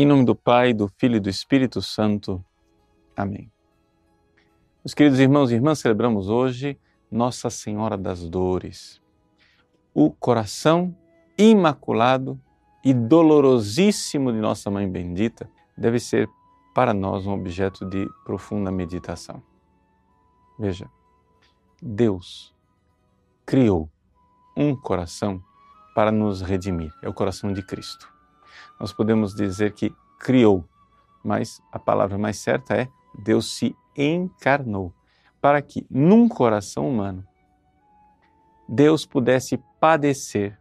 Em nome do Pai, do Filho e do Espírito Santo. Amém. Meus queridos irmãos e irmãs, celebramos hoje Nossa Senhora das Dores, o coração imaculado e dolorosíssimo de Nossa Mãe Bendita deve ser para nós um objeto de profunda meditação. Veja, Deus criou um coração para nos redimir, é o coração de Cristo nós podemos dizer que criou, mas a palavra mais certa é Deus se encarnou para que num coração humano Deus pudesse padecer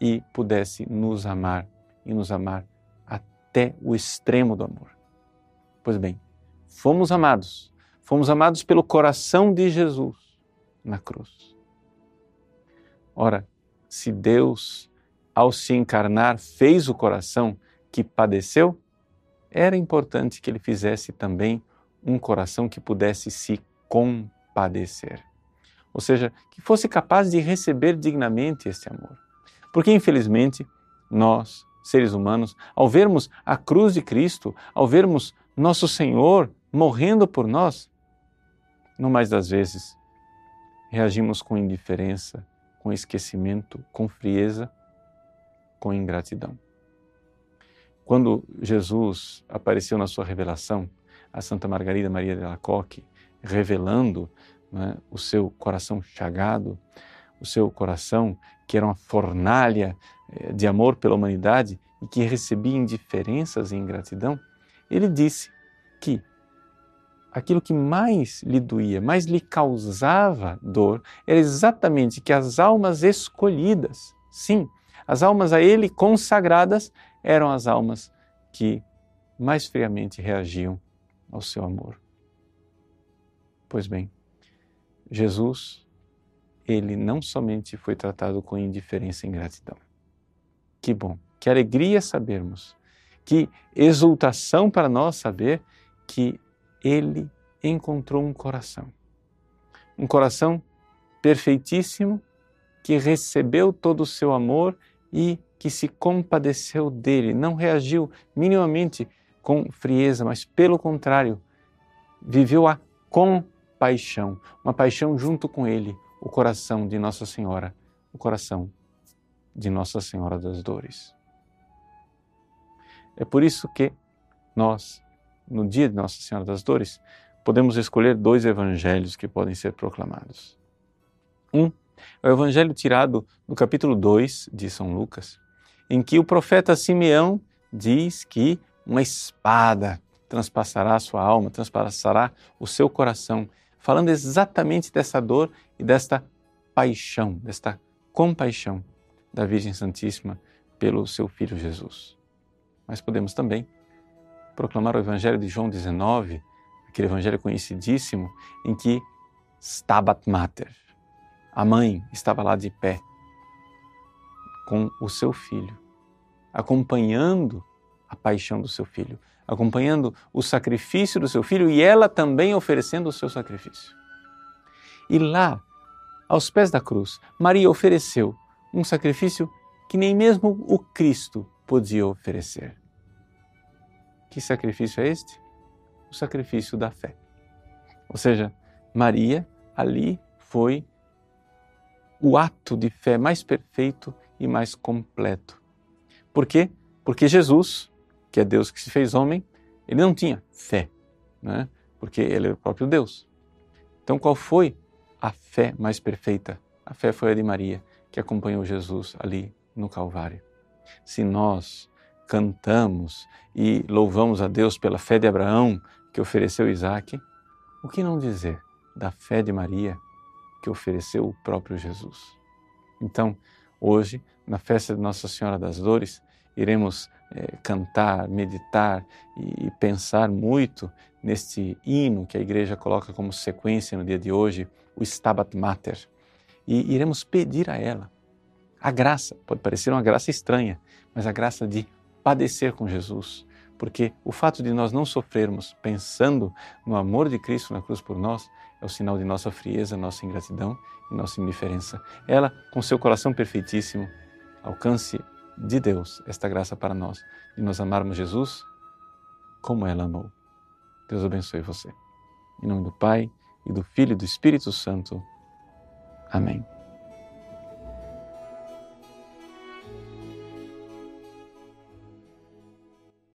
e pudesse nos amar e nos amar até o extremo do amor. Pois bem, fomos amados, fomos amados pelo coração de Jesus na cruz. Ora, se Deus ao se encarnar, fez o coração que padeceu, era importante que ele fizesse também um coração que pudesse se compadecer. Ou seja, que fosse capaz de receber dignamente este amor. Porque, infelizmente, nós, seres humanos, ao vermos a cruz de Cristo, ao vermos nosso Senhor morrendo por nós, não mais das vezes reagimos com indiferença, com esquecimento, com frieza com ingratidão. Quando Jesus apareceu na sua revelação a Santa Margarida Maria de Alacoque, revelando né, o seu coração chagado, o seu coração que era uma fornalha eh, de amor pela humanidade e que recebia indiferenças e ingratidão, ele disse que aquilo que mais lhe doía, mais lhe causava dor, era exatamente que as almas escolhidas, sim, as almas a ele consagradas eram as almas que mais friamente reagiam ao seu amor. Pois bem, Jesus, ele não somente foi tratado com indiferença e ingratidão. Que bom, que alegria sabermos, que exultação para nós saber que ele encontrou um coração. Um coração perfeitíssimo que recebeu todo o seu amor e que se compadeceu dele, não reagiu minimamente com frieza, mas pelo contrário, viveu a compaixão, uma paixão junto com ele, o coração de Nossa Senhora, o coração de Nossa Senhora das Dores. É por isso que nós, no dia de Nossa Senhora das Dores, podemos escolher dois evangelhos que podem ser proclamados. Um é o evangelho tirado do capítulo 2 de São Lucas, em que o profeta Simeão diz que uma espada transpassará a sua alma, transpassará o seu coração, falando exatamente dessa dor e desta paixão, desta compaixão da Virgem Santíssima pelo seu filho Jesus. Mas podemos também proclamar o Evangelho de João 19, aquele evangelho conhecidíssimo em que Stabat Mater, a mãe estava lá de pé com o seu filho, acompanhando a paixão do seu filho, acompanhando o sacrifício do seu filho e ela também oferecendo o seu sacrifício. E lá, aos pés da cruz, Maria ofereceu um sacrifício que nem mesmo o Cristo podia oferecer. Que sacrifício é este? O sacrifício da fé. Ou seja, Maria ali foi o ato de fé mais perfeito e mais completo. Por quê? Porque Jesus, que é Deus que se fez homem, ele não tinha fé, né? porque ele é o próprio Deus. Então, qual foi a fé mais perfeita? A fé foi a de Maria, que acompanhou Jesus ali no Calvário. Se nós cantamos e louvamos a Deus pela fé de Abraão, que ofereceu Isaac, o que não dizer da fé de Maria, que ofereceu o próprio Jesus. Então, hoje, na festa de Nossa Senhora das Dores, iremos é, cantar, meditar e, e pensar muito neste hino que a igreja coloca como sequência no dia de hoje, o Stabat Mater. E iremos pedir a ela a graça, pode parecer uma graça estranha, mas a graça de padecer com Jesus, porque o fato de nós não sofrermos pensando no amor de Cristo na cruz por nós é o sinal de nossa frieza, nossa ingratidão e nossa indiferença. Ela, com seu coração perfeitíssimo, alcance de Deus esta graça para nós, de nós amarmos Jesus como ela amou. Deus abençoe você. Em nome do Pai, e do Filho e do Espírito Santo. Amém.